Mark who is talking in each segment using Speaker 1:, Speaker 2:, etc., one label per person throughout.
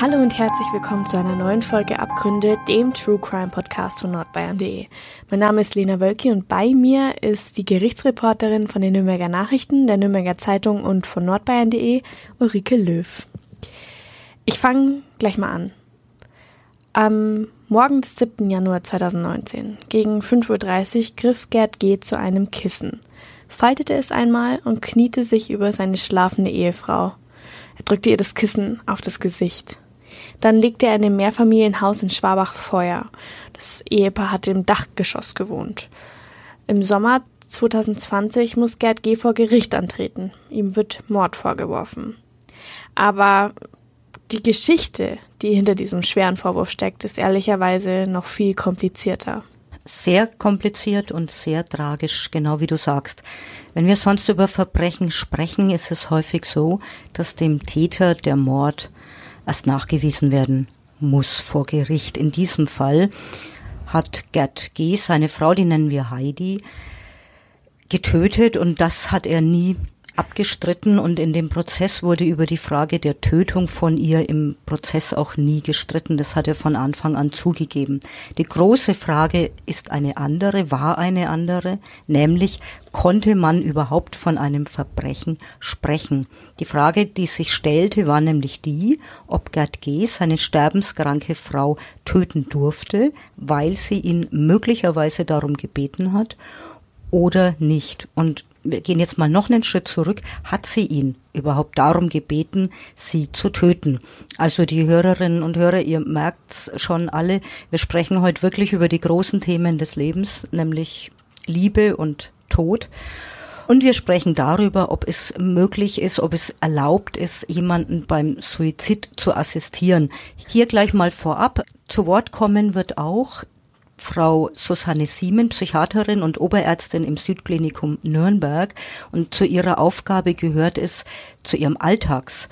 Speaker 1: Hallo und herzlich willkommen zu einer neuen Folge Abgründe, dem True Crime Podcast von nordbayern.de. Mein Name ist Lena Wölki und bei mir ist die Gerichtsreporterin von den Nürnberger Nachrichten, der Nürnberger Zeitung und von nordbayern.de, Ulrike Löw. Ich fange gleich mal an. Am Morgen des 7. Januar 2019, gegen 5.30 Uhr, griff Gerd G. zu einem Kissen, faltete es einmal und kniete sich über seine schlafende Ehefrau. Er drückte ihr das Kissen auf das Gesicht. Dann legte er in dem Mehrfamilienhaus in Schwabach Feuer. Das Ehepaar hatte im Dachgeschoss gewohnt. Im Sommer 2020 muss Gerd G. vor Gericht antreten. Ihm wird Mord vorgeworfen. Aber die Geschichte, die hinter diesem schweren Vorwurf steckt, ist ehrlicherweise noch viel komplizierter.
Speaker 2: Sehr kompliziert und sehr tragisch, genau wie du sagst. Wenn wir sonst über Verbrechen sprechen, ist es häufig so, dass dem Täter der Mord erst nachgewiesen werden muss vor Gericht. In diesem Fall hat Gerd G., seine Frau, die nennen wir Heidi, getötet und das hat er nie abgestritten und in dem Prozess wurde über die Frage der Tötung von ihr im Prozess auch nie gestritten. Das hat er von Anfang an zugegeben. Die große Frage ist eine andere, war eine andere, nämlich konnte man überhaupt von einem Verbrechen sprechen? Die Frage, die sich stellte, war nämlich die, ob Gerd G. seine sterbenskranke Frau töten durfte, weil sie ihn möglicherweise darum gebeten hat oder nicht. Und wir gehen jetzt mal noch einen Schritt zurück, hat sie ihn überhaupt darum gebeten, sie zu töten? Also die Hörerinnen und Hörer, ihr merkt's schon alle, wir sprechen heute wirklich über die großen Themen des Lebens, nämlich Liebe und Tod. Und wir sprechen darüber, ob es möglich ist, ob es erlaubt ist, jemanden beim Suizid zu assistieren. Hier gleich mal vorab. Zu Wort kommen wird auch Frau Susanne Siemen, Psychiaterin und Oberärztin im Südklinikum Nürnberg. Und zu ihrer Aufgabe gehört es, zu ihrem Alltags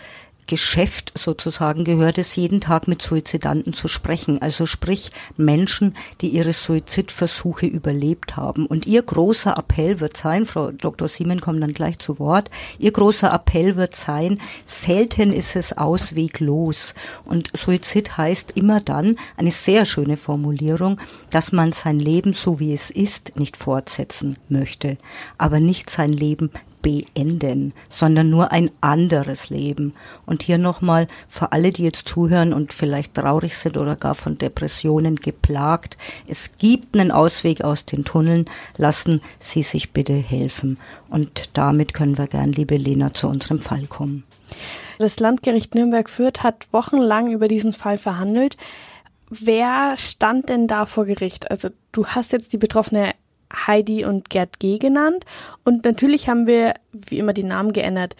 Speaker 2: Geschäft sozusagen gehört es, jeden Tag mit Suizidanten zu sprechen. Also sprich Menschen, die ihre Suizidversuche überlebt haben. Und ihr großer Appell wird sein, Frau Dr. Siemen kommt dann gleich zu Wort, ihr großer Appell wird sein, selten ist es ausweglos. Und Suizid heißt immer dann, eine sehr schöne Formulierung, dass man sein Leben so wie es ist nicht fortsetzen möchte, aber nicht sein Leben beenden, sondern nur ein anderes Leben. Und hier nochmal für alle, die jetzt zuhören und vielleicht traurig sind oder gar von Depressionen geplagt, es gibt einen Ausweg aus den Tunneln, lassen Sie sich bitte helfen. Und damit können wir gern, liebe Lena, zu unserem Fall kommen.
Speaker 1: Das Landgericht Nürnberg-Fürth hat wochenlang über diesen Fall verhandelt. Wer stand denn da vor Gericht? Also du hast jetzt die betroffene Heidi und Gerd G. genannt. Und natürlich haben wir wie immer die Namen geändert.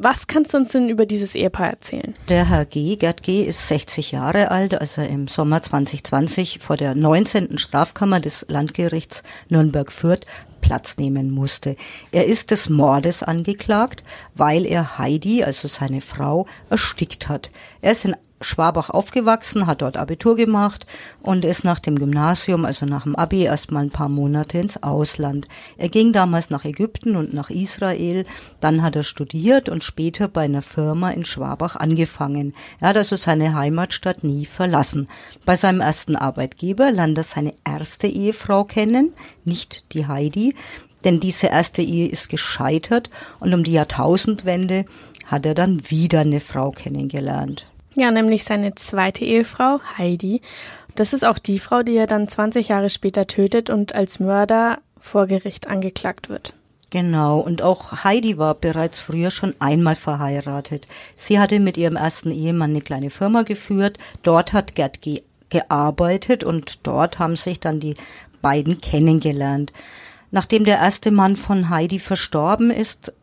Speaker 1: Was kannst du uns denn über dieses Ehepaar erzählen?
Speaker 2: Der Herr G., Gerd G., ist 60 Jahre alt, als er im Sommer 2020 vor der 19. Strafkammer des Landgerichts Nürnberg-Fürth Platz nehmen musste. Er ist des Mordes angeklagt, weil er Heidi, also seine Frau, erstickt hat. Er ist in Schwabach aufgewachsen, hat dort Abitur gemacht und ist nach dem Gymnasium, also nach dem Abi, erstmal ein paar Monate ins Ausland. Er ging damals nach Ägypten und nach Israel, dann hat er studiert und später bei einer Firma in Schwabach angefangen. Er hat also seine Heimatstadt nie verlassen. Bei seinem ersten Arbeitgeber lernt er seine erste Ehefrau kennen, nicht die Heidi, denn diese erste Ehe ist gescheitert und um die Jahrtausendwende hat er dann wieder eine Frau kennengelernt.
Speaker 1: Ja, nämlich seine zweite Ehefrau, Heidi. Das ist auch die Frau, die er dann 20 Jahre später tötet und als Mörder vor Gericht angeklagt wird.
Speaker 2: Genau, und auch Heidi war bereits früher schon einmal verheiratet. Sie hatte mit ihrem ersten Ehemann eine kleine Firma geführt. Dort hat Gerd ge gearbeitet und dort haben sich dann die beiden kennengelernt. Nachdem der erste Mann von Heidi verstorben ist,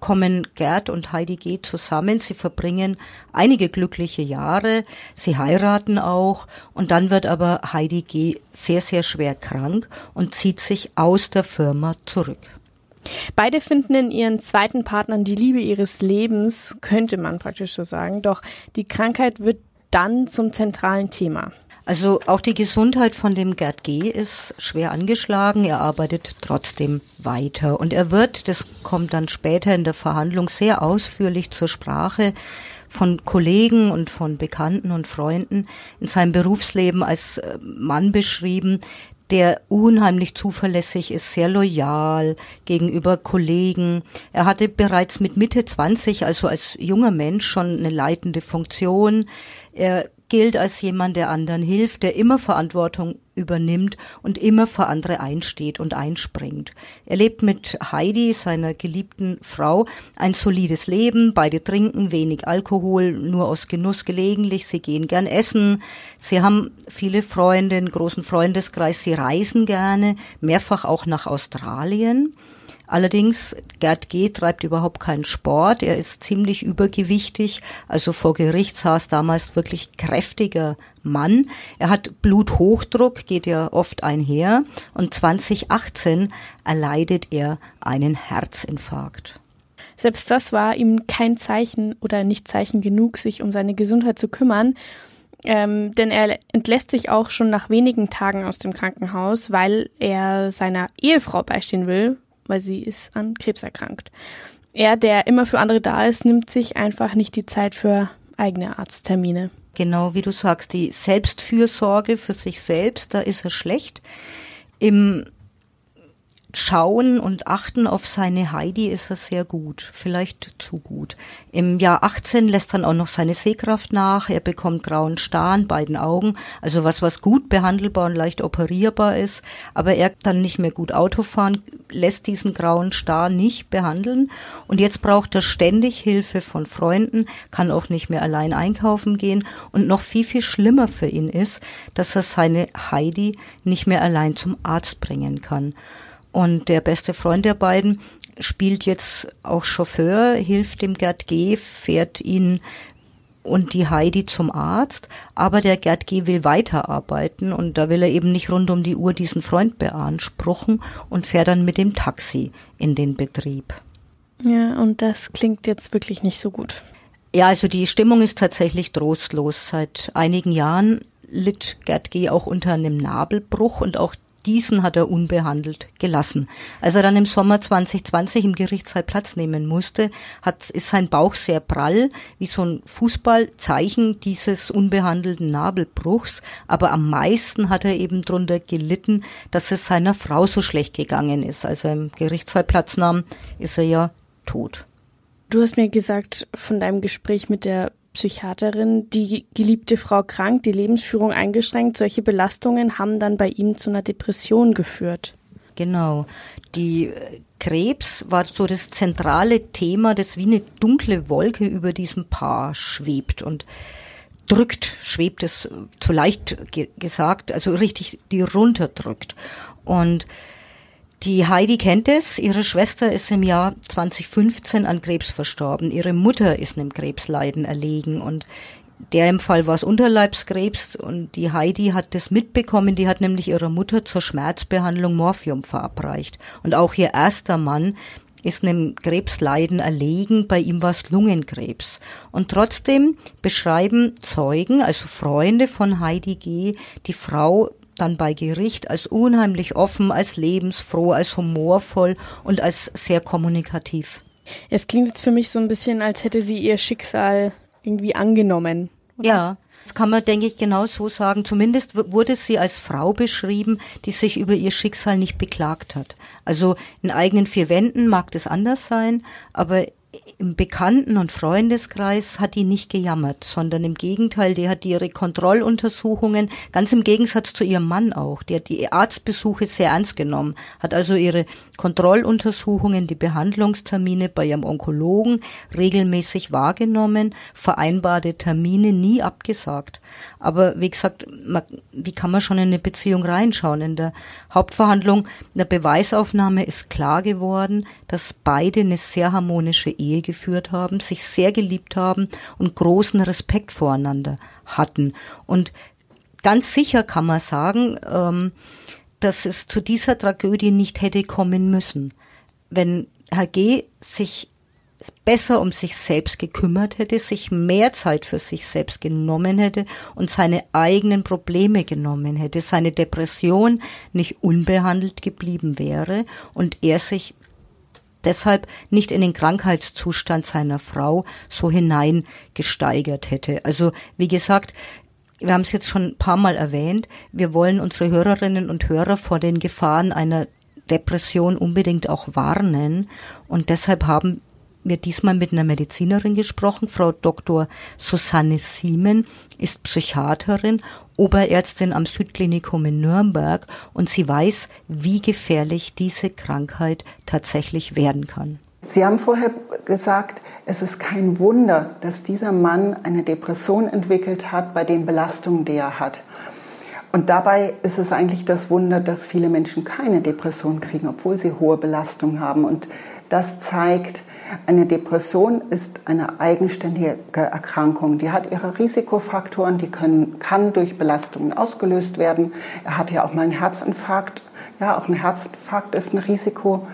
Speaker 2: kommen Gerd und Heidi G. zusammen. Sie verbringen einige glückliche Jahre. Sie heiraten auch. Und dann wird aber Heidi G. sehr, sehr schwer krank und zieht sich aus der Firma zurück.
Speaker 1: Beide finden in ihren zweiten Partnern die Liebe ihres Lebens, könnte man praktisch so sagen, doch die Krankheit wird dann zum zentralen Thema.
Speaker 2: Also auch die Gesundheit von dem Gerd G. ist schwer angeschlagen. Er arbeitet trotzdem weiter. Und er wird, das kommt dann später in der Verhandlung sehr ausführlich zur Sprache, von Kollegen und von Bekannten und Freunden in seinem Berufsleben als äh, Mann beschrieben, der unheimlich zuverlässig ist, sehr loyal gegenüber Kollegen. Er hatte bereits mit Mitte 20, also als junger Mensch, schon eine leitende Funktion. Er gilt als jemand, der anderen hilft, der immer Verantwortung übernimmt und immer für andere einsteht und einspringt. Er lebt mit Heidi, seiner geliebten Frau, ein solides Leben. Beide trinken wenig Alkohol, nur aus Genuss gelegentlich. Sie gehen gern essen. Sie haben viele Freunde, einen großen Freundeskreis. Sie reisen gerne, mehrfach auch nach Australien. Allerdings, Gerd G. treibt überhaupt keinen Sport. Er ist ziemlich übergewichtig. Also vor Gericht saß damals wirklich kräftiger Mann. Er hat Bluthochdruck, geht ja oft einher. Und 2018 erleidet er einen Herzinfarkt.
Speaker 1: Selbst das war ihm kein Zeichen oder nicht Zeichen genug, sich um seine Gesundheit zu kümmern. Ähm, denn er entlässt sich auch schon nach wenigen Tagen aus dem Krankenhaus, weil er seiner Ehefrau beistehen will, weil sie ist an Krebs erkrankt. Er, der immer für andere da ist, nimmt sich einfach nicht die Zeit für eigene Arzttermine.
Speaker 2: Genau, wie du sagst, die Selbstfürsorge für sich selbst, da ist er schlecht. Im Schauen und Achten auf seine Heidi ist er sehr gut, vielleicht zu gut. Im Jahr 18 lässt dann auch noch seine Sehkraft nach, er bekommt grauen Star in beiden Augen, also was, was gut behandelbar und leicht operierbar ist, aber er kann nicht mehr gut Auto fahren, lässt diesen grauen Star nicht behandeln. Und jetzt braucht er ständig Hilfe von Freunden, kann auch nicht mehr allein einkaufen gehen. Und noch viel, viel schlimmer für ihn ist, dass er seine Heidi nicht mehr allein zum Arzt bringen kann. Und der beste Freund der beiden spielt jetzt auch Chauffeur, hilft dem Gerd G., fährt ihn und die Heidi zum Arzt, aber der Gerd G. will weiterarbeiten und da will er eben nicht rund um die Uhr diesen Freund beanspruchen und fährt dann mit dem Taxi in den Betrieb.
Speaker 1: Ja, und das klingt jetzt wirklich nicht so gut.
Speaker 2: Ja, also die Stimmung ist tatsächlich trostlos. Seit einigen Jahren litt Gerd G. auch unter einem Nabelbruch und auch diesen hat er unbehandelt gelassen. Als er dann im Sommer 2020 im Gerichtssaal Platz nehmen musste, hat, ist sein Bauch sehr prall, wie so ein Fußballzeichen dieses unbehandelten Nabelbruchs. Aber am meisten hat er eben drunter gelitten, dass es seiner Frau so schlecht gegangen ist. Als er im Gerichtssaal Platz nahm, ist er ja tot.
Speaker 1: Du hast mir gesagt von deinem Gespräch mit der Psychiaterin, die geliebte Frau krank, die Lebensführung eingeschränkt. Solche Belastungen haben dann bei ihm zu einer Depression geführt.
Speaker 2: Genau. Die äh, Krebs war so das zentrale Thema, das wie eine dunkle Wolke über diesem Paar schwebt und drückt, schwebt es zu leicht gesagt, also richtig die runterdrückt. Und die Heidi kennt es. Ihre Schwester ist im Jahr 2015 an Krebs verstorben. Ihre Mutter ist einem Krebsleiden erlegen und der im Fall war es Unterleibskrebs und die Heidi hat das mitbekommen. Die hat nämlich ihrer Mutter zur Schmerzbehandlung Morphium verabreicht. Und auch ihr erster Mann ist einem Krebsleiden erlegen. Bei ihm war es Lungenkrebs. Und trotzdem beschreiben Zeugen, also Freunde von Heidi G., die Frau dann bei Gericht als unheimlich offen, als lebensfroh, als humorvoll und als sehr kommunikativ.
Speaker 1: Es klingt jetzt für mich so ein bisschen, als hätte sie ihr Schicksal irgendwie angenommen.
Speaker 2: Oder? Ja, das kann man, denke ich, genau so sagen. Zumindest wurde sie als Frau beschrieben, die sich über ihr Schicksal nicht beklagt hat. Also in eigenen vier Wänden mag das anders sein, aber im Bekannten- und Freundeskreis hat die nicht gejammert, sondern im Gegenteil, die hat ihre Kontrolluntersuchungen, ganz im Gegensatz zu ihrem Mann auch, die hat die Arztbesuche sehr ernst genommen, hat also ihre Kontrolluntersuchungen, die Behandlungstermine bei ihrem Onkologen regelmäßig wahrgenommen, vereinbarte Termine nie abgesagt. Aber wie gesagt, man, wie kann man schon in eine Beziehung reinschauen? In der Hauptverhandlung, in der Beweisaufnahme ist klar geworden, dass beide eine sehr harmonische Ehe geführt haben, sich sehr geliebt haben und großen Respekt voreinander hatten. Und ganz sicher kann man sagen, ähm, dass es zu dieser Tragödie nicht hätte kommen müssen. wenn Herr G. sich besser um sich selbst gekümmert hätte, sich mehr Zeit für sich selbst genommen hätte und seine eigenen Probleme genommen hätte, seine Depression nicht unbehandelt geblieben wäre und er sich deshalb nicht in den Krankheitszustand seiner Frau so hineingesteigert hätte. Also wie gesagt, wir haben es jetzt schon ein paar Mal erwähnt, wir wollen unsere Hörerinnen und Hörer vor den Gefahren einer Depression unbedingt auch warnen und deshalb haben wir diesmal mit einer Medizinerin gesprochen. Frau Dr. Susanne Siemen ist Psychiaterin, Oberärztin am Südklinikum in Nürnberg und sie weiß, wie gefährlich diese Krankheit tatsächlich werden kann.
Speaker 3: Sie haben vorher gesagt, es ist kein Wunder, dass dieser Mann eine Depression entwickelt hat bei den Belastungen, die er hat. Und dabei ist es eigentlich das Wunder, dass viele Menschen keine Depression kriegen, obwohl sie hohe Belastungen haben. Und das zeigt, eine Depression ist eine eigenständige Erkrankung. Die hat ihre Risikofaktoren, die können, kann durch Belastungen ausgelöst werden. Er hat ja auch mal einen Herzinfarkt. Ja, auch ein Herzinfarkt ist ein Risiko,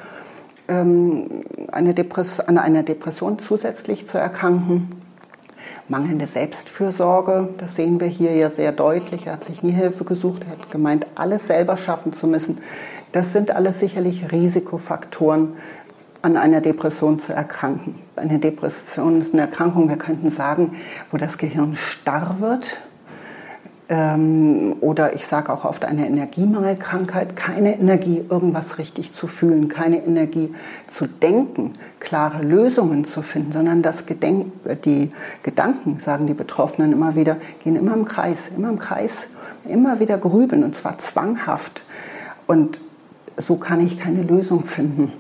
Speaker 3: ähm, eine an einer Depression zusätzlich zu erkranken. Mangelnde Selbstfürsorge, das sehen wir hier ja sehr deutlich. Er hat sich nie Hilfe gesucht, er hat gemeint, alles selber schaffen zu müssen. Das sind alles sicherlich Risikofaktoren an einer Depression zu erkranken. Eine Depression ist eine Erkrankung, wir könnten sagen, wo das Gehirn starr wird. Ähm, oder ich sage auch oft eine Energiemangelkrankheit, keine Energie, irgendwas richtig zu fühlen, keine Energie zu denken, klare Lösungen zu finden, sondern das Gedenk die Gedanken, sagen die Betroffenen immer wieder, gehen immer im Kreis, immer im Kreis, immer wieder grübeln und zwar zwanghaft. Und so kann ich keine Lösung finden.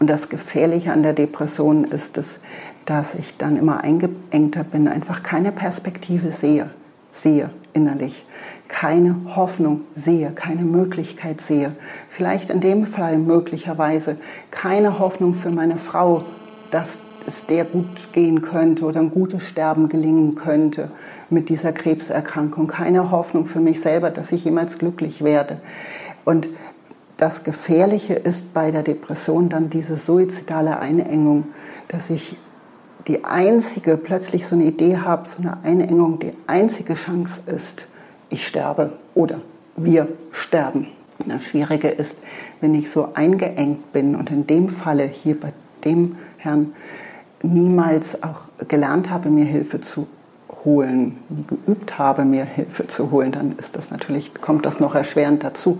Speaker 3: Und das Gefährliche an der Depression ist es, dass ich dann immer eingeengter bin, einfach keine Perspektive sehe, sehe innerlich, keine Hoffnung sehe, keine Möglichkeit sehe. Vielleicht in dem Fall möglicherweise keine Hoffnung für meine Frau, dass es der gut gehen könnte oder ein gutes Sterben gelingen könnte mit dieser Krebserkrankung. Keine Hoffnung für mich selber, dass ich jemals glücklich werde. Und das Gefährliche ist bei der Depression dann diese suizidale Einengung, dass ich die einzige, plötzlich so eine Idee habe, so eine Einengung, die einzige Chance ist, ich sterbe oder wir sterben. Das Schwierige ist, wenn ich so eingeengt bin und in dem Falle hier bei dem Herrn niemals auch gelernt habe, mir Hilfe zu holen, nie geübt habe, mir Hilfe zu holen, dann ist das natürlich, kommt das noch erschwerend dazu.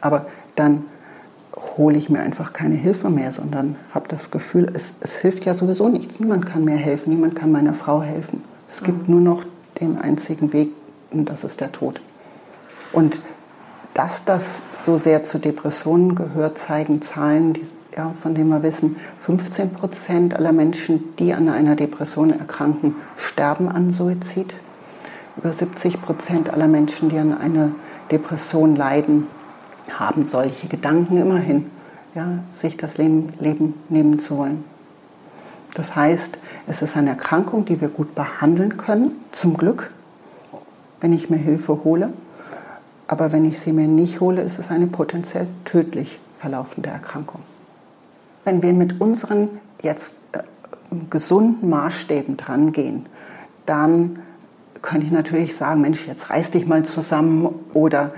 Speaker 3: Aber dann hole ich mir einfach keine Hilfe mehr, sondern habe das Gefühl, es, es, hilft ja sowieso nichts. Niemand kann mir helfen, niemand kann meiner Frau helfen. Es gibt nur noch den einzigen Weg und das ist der Tod. Und dass das so sehr zu Depressionen gehört, zeigen Zahlen, die, ja, von denen wir wissen, 15 Prozent aller Menschen, die an einer Depression erkranken, sterben an Suizid. Über 70 Prozent aller Menschen, die an einer Depression leiden, haben solche Gedanken immerhin, ja, sich das Leben, Leben nehmen zu wollen. Das heißt, es ist eine Erkrankung, die wir gut behandeln können, zum Glück, wenn ich mir Hilfe hole. Aber wenn ich sie mir nicht hole, ist es eine potenziell tödlich verlaufende Erkrankung. Wenn wir mit unseren jetzt äh, gesunden Maßstäben drangehen, dann könnte ich natürlich sagen, Mensch, jetzt reiß dich mal zusammen oder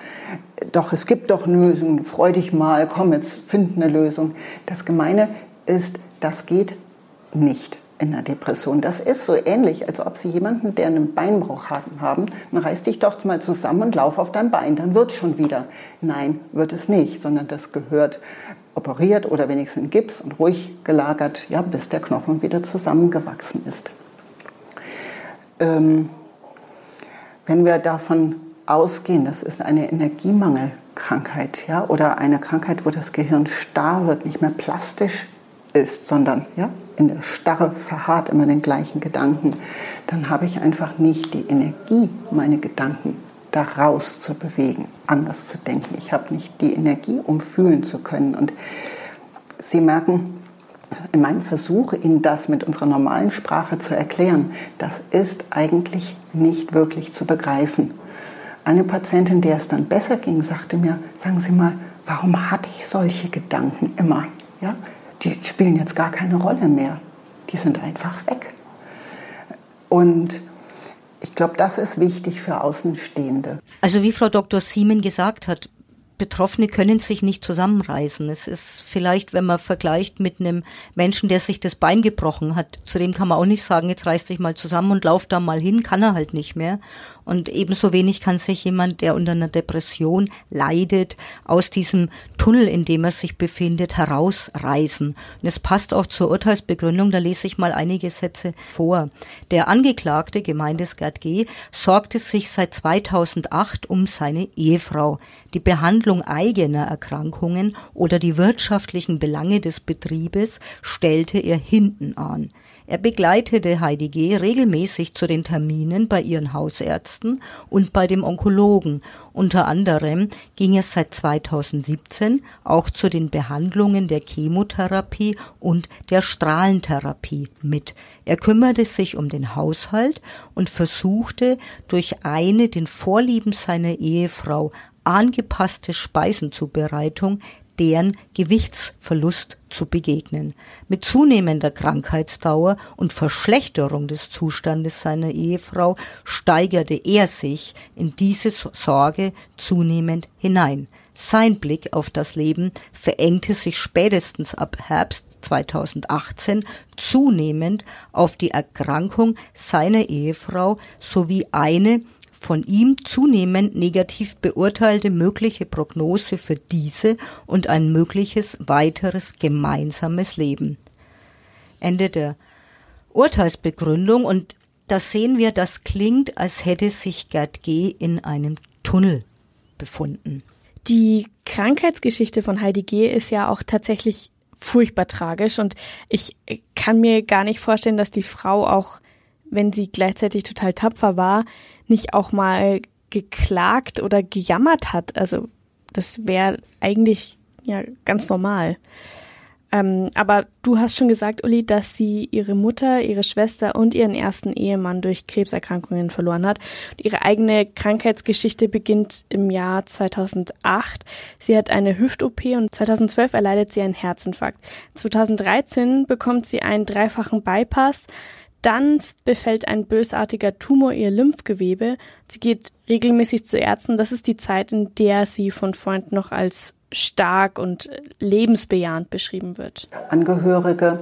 Speaker 3: doch, es gibt doch Lösungen, freu dich mal, komm, jetzt find eine Lösung. Das Gemeine ist, das geht nicht in der Depression. Das ist so ähnlich, als ob Sie jemanden, der einen Beinbruch haben, dann reiß dich doch mal zusammen und lauf auf dein Bein, dann wird es schon wieder. Nein, wird es nicht, sondern das gehört operiert oder wenigstens in Gips und ruhig gelagert, ja, bis der Knochen wieder zusammengewachsen ist. Ähm, wenn wir davon ausgehen, das ist eine Energiemangelkrankheit, ja, oder eine Krankheit, wo das Gehirn starr wird, nicht mehr plastisch ist, sondern ja, in der Starre verharrt immer den gleichen Gedanken, dann habe ich einfach nicht die Energie, meine Gedanken daraus zu bewegen, anders zu denken. Ich habe nicht die Energie, um fühlen zu können. Und Sie merken, in meinem Versuch, Ihnen das mit unserer normalen Sprache zu erklären, das ist eigentlich nicht wirklich zu begreifen. Eine Patientin, der es dann besser ging, sagte mir, sagen Sie mal, warum hatte ich solche Gedanken immer? Ja? Die spielen jetzt gar keine Rolle mehr. Die sind einfach weg. Und ich glaube, das ist wichtig für Außenstehende.
Speaker 2: Also wie Frau Dr. Siemen gesagt hat, Betroffene können sich nicht zusammenreißen. Es ist vielleicht, wenn man vergleicht mit einem Menschen, der sich das Bein gebrochen hat, zu dem kann man auch nicht sagen, jetzt reiß dich mal zusammen und lauf da mal hin, kann er halt nicht mehr. Und ebenso wenig kann sich jemand, der unter einer Depression leidet, aus diesem Tunnel, in dem er sich befindet, herausreißen. Und es passt auch zur Urteilsbegründung, da lese ich mal einige Sätze vor. Der Angeklagte, Gemeindesgard G., sorgte sich seit 2008 um seine Ehefrau. Die Behandlung eigener Erkrankungen oder die wirtschaftlichen Belange des Betriebes stellte er hinten an. Er begleitete Heidi G. regelmäßig zu den Terminen bei ihren Hausärzten und bei dem Onkologen. Unter anderem ging er seit 2017 auch zu den Behandlungen der Chemotherapie und der Strahlentherapie mit. Er kümmerte sich um den Haushalt und versuchte durch eine den Vorlieben seiner Ehefrau angepasste Speisenzubereitung deren Gewichtsverlust zu begegnen. Mit zunehmender Krankheitsdauer und Verschlechterung des Zustandes seiner Ehefrau steigerte er sich in diese Sorge zunehmend hinein. Sein Blick auf das Leben verengte sich spätestens ab Herbst 2018 zunehmend auf die Erkrankung seiner Ehefrau sowie eine von ihm zunehmend negativ beurteilte mögliche Prognose für diese und ein mögliches weiteres gemeinsames Leben. Ende der Urteilsbegründung und da sehen wir, das klingt, als hätte sich Gerd G. in einem Tunnel befunden.
Speaker 1: Die Krankheitsgeschichte von Heidi G. ist ja auch tatsächlich furchtbar tragisch und ich kann mir gar nicht vorstellen, dass die Frau auch, wenn sie gleichzeitig total tapfer war, nicht auch mal geklagt oder gejammert hat. Also das wäre eigentlich ja ganz normal. Ähm, aber du hast schon gesagt, Uli, dass sie ihre Mutter, ihre Schwester und ihren ersten Ehemann durch Krebserkrankungen verloren hat. Und ihre eigene Krankheitsgeschichte beginnt im Jahr 2008. Sie hat eine Hüft-OP und 2012 erleidet sie einen Herzinfarkt. 2013 bekommt sie einen dreifachen Bypass. Dann befällt ein bösartiger Tumor ihr Lymphgewebe. Sie geht regelmäßig zu Ärzten. Das ist die Zeit, in der sie von Freunden noch als stark und lebensbejahend beschrieben wird.
Speaker 3: Angehörige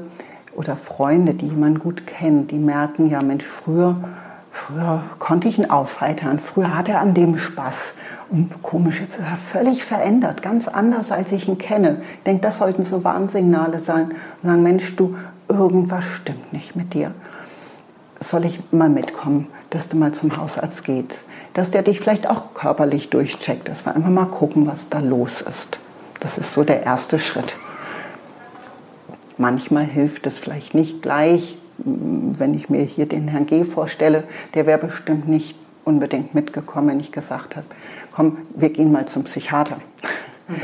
Speaker 3: oder Freunde, die jemand gut kennt, die merken ja, Mensch, früher, früher konnte ich ihn aufheitern, früher hatte er an dem Spaß. Und komisch, jetzt ist er völlig verändert, ganz anders, als ich ihn kenne. Ich denke, das sollten so Warnsignale sein. Und sagen, Mensch, du, irgendwas stimmt nicht mit dir soll ich mal mitkommen, dass du mal zum Hausarzt gehst, dass der dich vielleicht auch körperlich durchcheckt, dass wir einfach mal gucken, was da los ist. Das ist so der erste Schritt. Manchmal hilft es vielleicht nicht gleich, wenn ich mir hier den Herrn G. vorstelle, der wäre bestimmt nicht unbedingt mitgekommen, wenn ich gesagt habe, komm, wir gehen mal zum Psychiater. Mhm.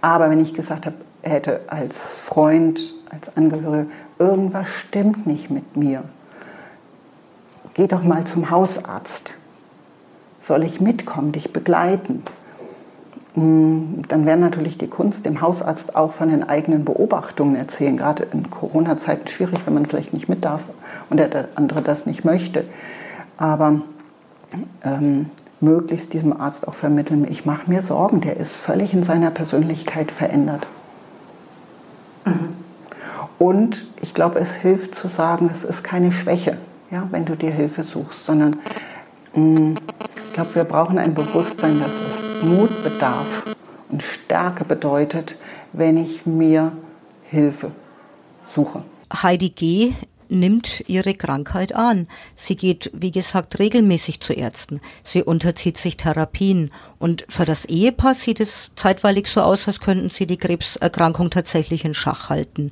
Speaker 3: Aber wenn ich gesagt habe, er hätte als Freund, als Angehörige, irgendwas stimmt nicht mit mir, geh doch mal zum Hausarzt. Soll ich mitkommen, dich begleiten? Hm, dann wäre natürlich die Kunst, dem Hausarzt auch von den eigenen Beobachtungen erzählen. Gerade in Corona-Zeiten schwierig, wenn man vielleicht nicht mit darf und der andere das nicht möchte. Aber ähm, möglichst diesem Arzt auch vermitteln, ich mache mir Sorgen, der ist völlig in seiner Persönlichkeit verändert. Mhm. Und ich glaube, es hilft zu sagen, es ist keine Schwäche ja, wenn du dir Hilfe suchst, sondern mh, mm, ich glaube, wir brauchen ein Bewusstsein, dass es Mut bedarf und Stärke bedeutet, wenn ich mir Hilfe suche.
Speaker 2: Heidi G nimmt ihre Krankheit an. Sie geht, wie gesagt, regelmäßig zu Ärzten. Sie unterzieht sich Therapien. Und für das Ehepaar sieht es zeitweilig so aus, als könnten sie die Krebserkrankung tatsächlich in Schach halten.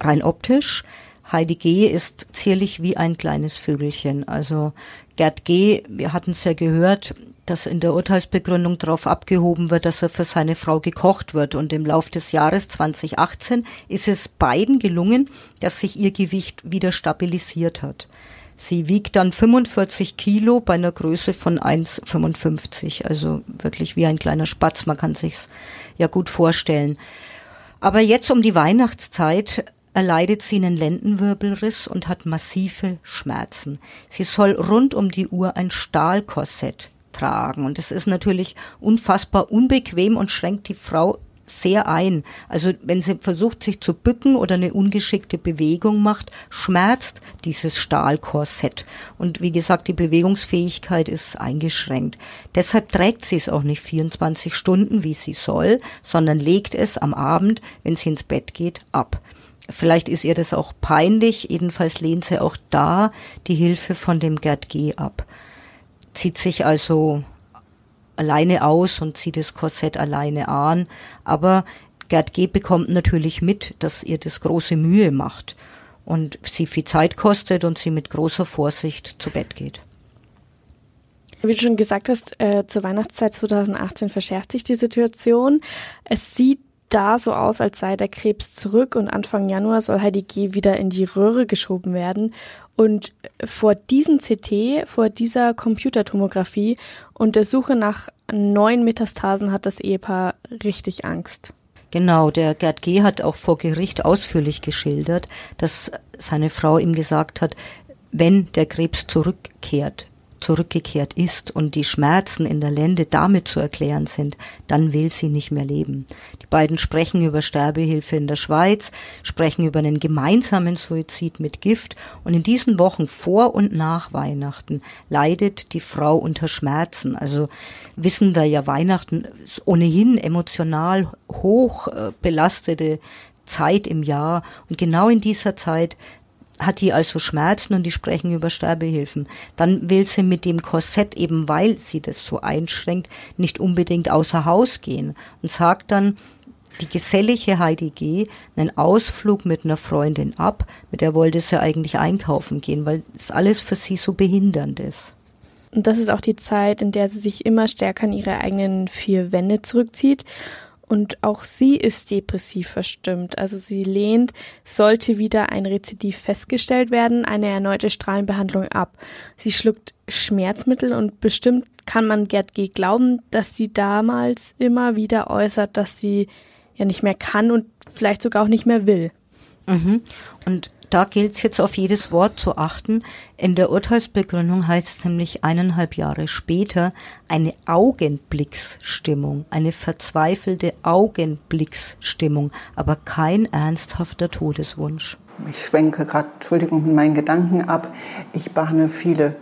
Speaker 2: Rein optisch Heidi G. ist zierlich wie ein kleines Vögelchen. Also Gerd G., wir hatten es ja gehört, dass in der Urteilsbegründung darauf abgehoben wird, dass er für seine Frau gekocht wird. Und im Lauf des Jahres 2018 ist es beiden gelungen, dass sich ihr Gewicht wieder stabilisiert hat. Sie wiegt dann 45 Kilo bei einer Größe von 1,55, also wirklich wie ein kleiner Spatz, man kann sich's ja gut vorstellen. Aber jetzt um die Weihnachtszeit erleidet sie einen Lendenwirbelriss und hat massive Schmerzen. Sie soll rund um die Uhr ein Stahlkorsett tragen und es ist natürlich unfassbar unbequem und schränkt die Frau sehr ein. Also wenn sie versucht, sich zu bücken oder eine ungeschickte Bewegung macht, schmerzt dieses Stahlkorsett. Und wie gesagt, die Bewegungsfähigkeit ist eingeschränkt. Deshalb trägt sie es auch nicht 24 Stunden, wie sie soll, sondern legt es am Abend, wenn sie ins Bett geht, ab. Vielleicht ist ihr das auch peinlich, jedenfalls lehnt sie auch da die Hilfe von dem Gerd G ab. Zieht sich also alleine aus und zieht das Korsett alleine an. Aber Gerd G. bekommt natürlich mit, dass ihr das große Mühe macht und sie viel Zeit kostet und sie mit großer Vorsicht zu Bett geht.
Speaker 1: Wie du schon gesagt hast, äh, zur Weihnachtszeit 2018 verschärft sich die Situation. Es sieht da so aus, als sei der Krebs zurück und Anfang Januar soll Heidi G. wieder in die Röhre geschoben werden. Und vor diesem CT, vor dieser Computertomographie und der Suche nach neuen Metastasen hat das Ehepaar richtig Angst.
Speaker 2: Genau, der Gerd G. hat auch vor Gericht ausführlich geschildert, dass seine Frau ihm gesagt hat, wenn der Krebs zurückkehrt, zurückgekehrt ist und die Schmerzen in der Lende damit zu erklären sind, dann will sie nicht mehr leben. Die beiden sprechen über Sterbehilfe in der Schweiz, sprechen über einen gemeinsamen Suizid mit Gift und in diesen Wochen vor und nach Weihnachten leidet die Frau unter Schmerzen. Also wissen wir ja, Weihnachten ist ohnehin emotional hoch äh, belastete Zeit im Jahr und genau in dieser Zeit hat die also Schmerzen und die sprechen über Sterbehilfen. Dann will sie mit dem Korsett, eben weil sie das so einschränkt, nicht unbedingt außer Haus gehen und sagt dann, die gesellige Heidi G. einen Ausflug mit einer Freundin ab, mit der wollte sie eigentlich einkaufen gehen, weil es alles für sie so behindernd ist.
Speaker 1: Und das ist auch die Zeit, in der sie sich immer stärker an ihre eigenen vier Wände zurückzieht und auch sie ist depressiv verstimmt. Also sie lehnt, sollte wieder ein Rezidiv festgestellt werden, eine erneute Strahlenbehandlung ab. Sie schluckt Schmerzmittel und bestimmt kann man Gerd G. glauben, dass sie damals immer wieder äußert, dass sie ja nicht mehr kann und vielleicht sogar auch nicht mehr will.
Speaker 2: Mhm. Und da gilt es jetzt auf jedes Wort zu achten. In der Urteilsbegründung heißt es nämlich eineinhalb Jahre später eine Augenblicksstimmung, eine verzweifelte Augenblicksstimmung, aber kein ernsthafter Todeswunsch.
Speaker 3: Ich schwenke gerade, Entschuldigung, meinen Gedanken ab. Ich behandle viele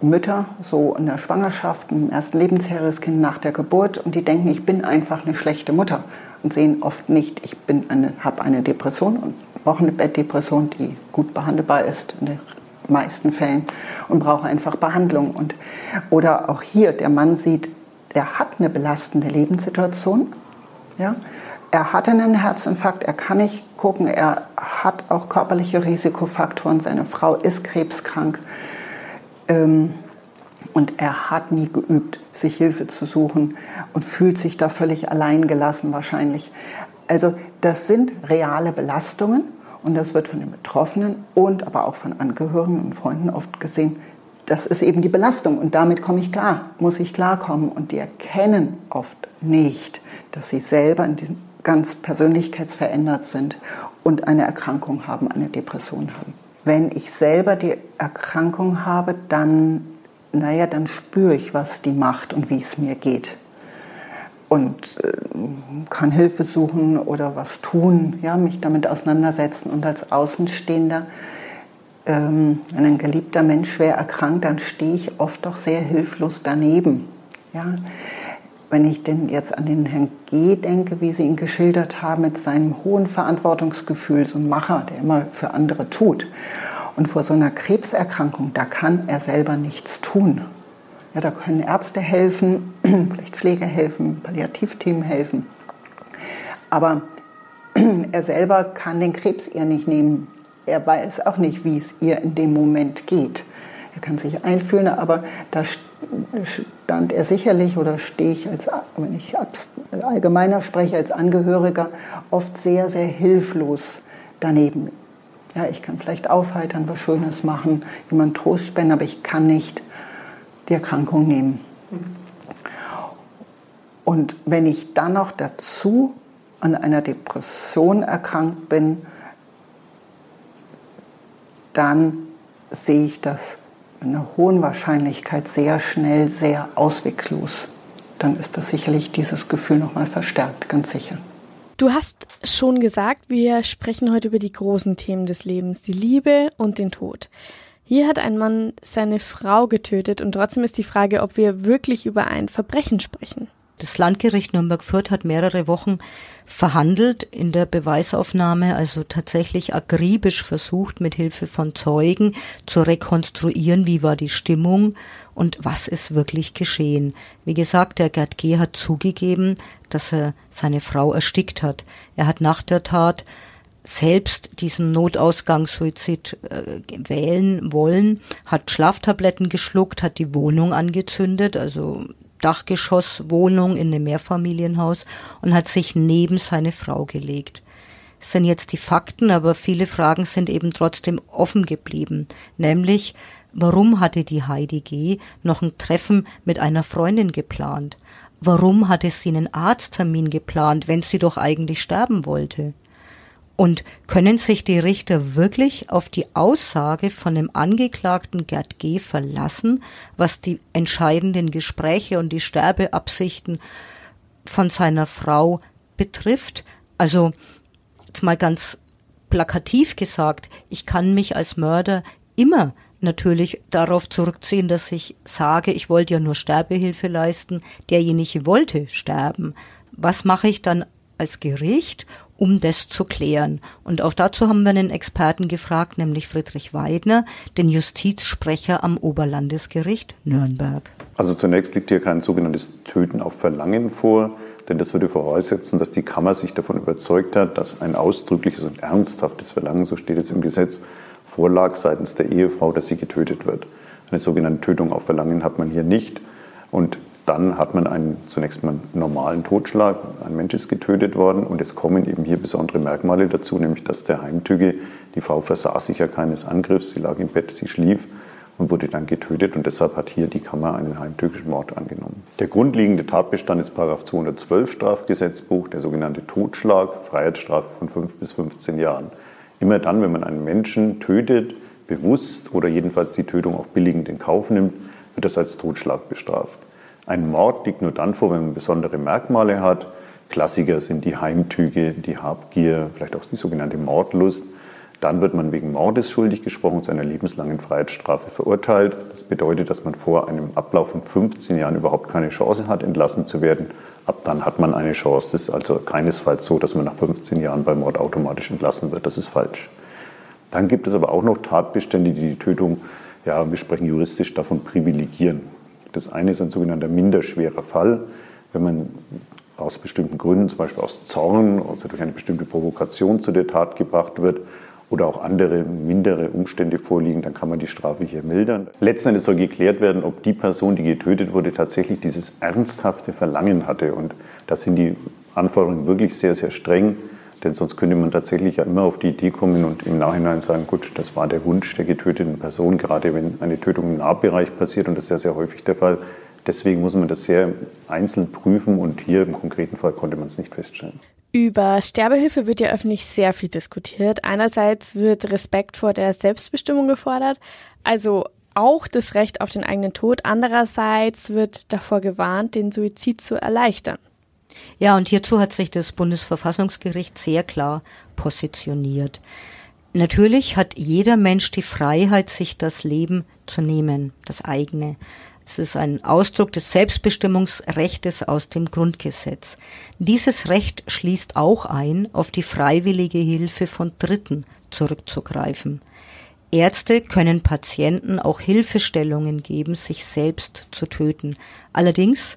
Speaker 3: Mütter so in der Schwangerschaft, im ersten Lebensjahr des Kindes nach der Geburt und die denken, ich bin einfach eine schlechte Mutter und sehen oft nicht, ich eine, habe eine Depression und Wochenbettdepression, die gut behandelbar ist in den meisten Fällen und brauche einfach Behandlung. Und, oder auch hier, der Mann sieht, er hat eine belastende Lebenssituation. Ja? Er hatte einen Herzinfarkt, er kann nicht gucken, er hat auch körperliche Risikofaktoren, seine Frau ist krebskrank. Ähm, und er hat nie geübt, sich Hilfe zu suchen und fühlt sich da völlig alleingelassen wahrscheinlich. Also das sind reale Belastungen und das wird von den Betroffenen und aber auch von Angehörigen und Freunden oft gesehen. Das ist eben die Belastung und damit komme ich klar, muss ich klarkommen. Und die erkennen oft nicht, dass sie selber in diesem ganz persönlichkeitsverändert sind und eine Erkrankung haben, eine Depression haben. Wenn ich selber die Erkrankung habe, dann, naja, dann spüre ich, was die macht und wie es mir geht und äh, kann Hilfe suchen oder was tun, ja, mich damit auseinandersetzen. Und als Außenstehender, ähm, wenn ein geliebter Mensch schwer erkrankt, dann stehe ich oft doch sehr hilflos daneben. Ja. Wenn ich denn jetzt an den Herrn G. denke, wie Sie ihn geschildert haben, mit seinem hohen Verantwortungsgefühl, so ein Macher, der immer für andere tut. Und vor so einer Krebserkrankung, da kann er selber nichts tun. Ja, da können Ärzte helfen, vielleicht Pfleger helfen, Palliativteam helfen. Aber er selber kann den Krebs ihr nicht nehmen. Er weiß auch nicht, wie es ihr in dem Moment geht. Er kann sich einfühlen, aber da stand er sicherlich oder stehe ich als, wenn ich allgemeiner spreche, als Angehöriger oft sehr, sehr hilflos daneben. Ja, ich kann vielleicht aufheitern, was Schönes machen, jemand Trost spenden, aber ich kann nicht die Erkrankung nehmen. Und wenn ich dann noch dazu an einer Depression erkrankt bin, dann sehe ich das mit einer hohen Wahrscheinlichkeit sehr schnell, sehr ausweglos. Dann ist das sicherlich dieses Gefühl nochmal verstärkt, ganz sicher.
Speaker 1: Du hast schon gesagt, wir sprechen heute über die großen Themen des Lebens, die Liebe und den Tod. Hier hat ein Mann seine Frau getötet und trotzdem ist die Frage, ob wir wirklich über ein Verbrechen sprechen.
Speaker 2: Das Landgericht Nürnberg-Fürth hat mehrere Wochen verhandelt in der Beweisaufnahme, also tatsächlich akribisch versucht, mit Hilfe von Zeugen zu rekonstruieren, wie war die Stimmung und was ist wirklich geschehen. Wie gesagt, der Gerd G. hat zugegeben, dass er seine Frau erstickt hat. Er hat nach der Tat selbst diesen Notausgangssuizid äh, wählen wollen, hat Schlaftabletten geschluckt, hat die Wohnung angezündet, also Dachgeschosswohnung in einem Mehrfamilienhaus und hat sich neben seine Frau gelegt. Das sind jetzt die Fakten, aber viele Fragen sind eben trotzdem offen geblieben. Nämlich, warum hatte die Heidi G. noch ein Treffen mit einer Freundin geplant? Warum hatte sie einen Arzttermin geplant, wenn sie doch eigentlich sterben wollte? Und können sich die Richter wirklich auf die Aussage von dem Angeklagten Gerd G. verlassen, was die entscheidenden Gespräche und die Sterbeabsichten von seiner Frau betrifft? Also, jetzt mal ganz plakativ gesagt, ich kann mich als Mörder immer natürlich darauf zurückziehen, dass ich sage, ich wollte ja nur Sterbehilfe leisten, derjenige wollte sterben. Was mache ich dann als Gericht, um das zu klären. Und auch dazu haben wir einen Experten gefragt, nämlich Friedrich Weidner, den Justizsprecher am Oberlandesgericht Nürnberg.
Speaker 4: Also zunächst liegt hier kein sogenanntes Töten auf Verlangen vor, denn das würde voraussetzen, dass die Kammer sich davon überzeugt hat, dass ein ausdrückliches und ernsthaftes Verlangen, so steht es im Gesetz, vorlag seitens der Ehefrau, dass sie getötet wird. Eine sogenannte Tötung auf Verlangen hat man hier nicht. Und dann hat man einen zunächst mal normalen Totschlag. Ein Mensch ist getötet worden und es kommen eben hier besondere Merkmale dazu, nämlich dass der Heimtücke, die Frau versah sich ja keines Angriffs, sie lag im Bett, sie schlief und wurde dann getötet und deshalb hat hier die Kammer einen heimtückischen Mord angenommen. Der grundlegende Tatbestand ist 212 Strafgesetzbuch, der sogenannte Totschlag, Freiheitsstrafe von 5 bis 15 Jahren. Immer dann, wenn man einen Menschen tötet, bewusst oder jedenfalls die Tötung auch billigend in Kauf nimmt, wird das als Totschlag bestraft. Ein Mord liegt nur dann vor, wenn man besondere Merkmale hat. Klassiker sind die Heimtüge, die Habgier, vielleicht auch die sogenannte Mordlust. Dann wird man wegen Mordes schuldig gesprochen, zu einer lebenslangen Freiheitsstrafe verurteilt. Das bedeutet, dass man vor einem Ablauf von 15 Jahren überhaupt keine Chance hat, entlassen zu werden. Ab dann hat man eine Chance. Das ist also keinesfalls so, dass man nach 15 Jahren bei Mord automatisch entlassen wird. Das ist falsch. Dann gibt es aber auch noch Tatbestände, die die Tötung, ja, wir sprechen juristisch davon, privilegieren. Das eine ist ein sogenannter minderschwerer Fall, wenn man aus bestimmten Gründen, zum Beispiel aus Zorn, also durch eine bestimmte Provokation zu der Tat gebracht wird oder auch andere mindere Umstände vorliegen, dann kann man die Strafe hier mildern. Letzten Endes soll geklärt werden, ob die Person, die getötet wurde, tatsächlich dieses ernsthafte Verlangen hatte. Und da sind die Anforderungen wirklich sehr, sehr streng. Denn sonst könnte man tatsächlich ja immer auf die Idee kommen und im Nachhinein sagen, gut, das war der Wunsch der getöteten Person, gerade wenn eine Tötung im Nahbereich passiert und das ist ja sehr häufig der Fall. Deswegen muss man das sehr einzeln prüfen und hier im konkreten Fall konnte man es nicht feststellen.
Speaker 1: Über Sterbehilfe wird ja öffentlich sehr viel diskutiert. Einerseits wird Respekt vor der Selbstbestimmung gefordert, also auch das Recht auf den eigenen Tod. Andererseits wird davor gewarnt, den Suizid zu erleichtern.
Speaker 2: Ja, und hierzu hat sich das Bundesverfassungsgericht sehr klar positioniert. Natürlich hat jeder Mensch die Freiheit, sich das Leben zu nehmen, das eigene. Es ist ein Ausdruck des Selbstbestimmungsrechtes aus dem Grundgesetz. Dieses Recht schließt auch ein, auf die freiwillige Hilfe von Dritten zurückzugreifen. Ärzte können Patienten auch Hilfestellungen geben, sich selbst zu töten. Allerdings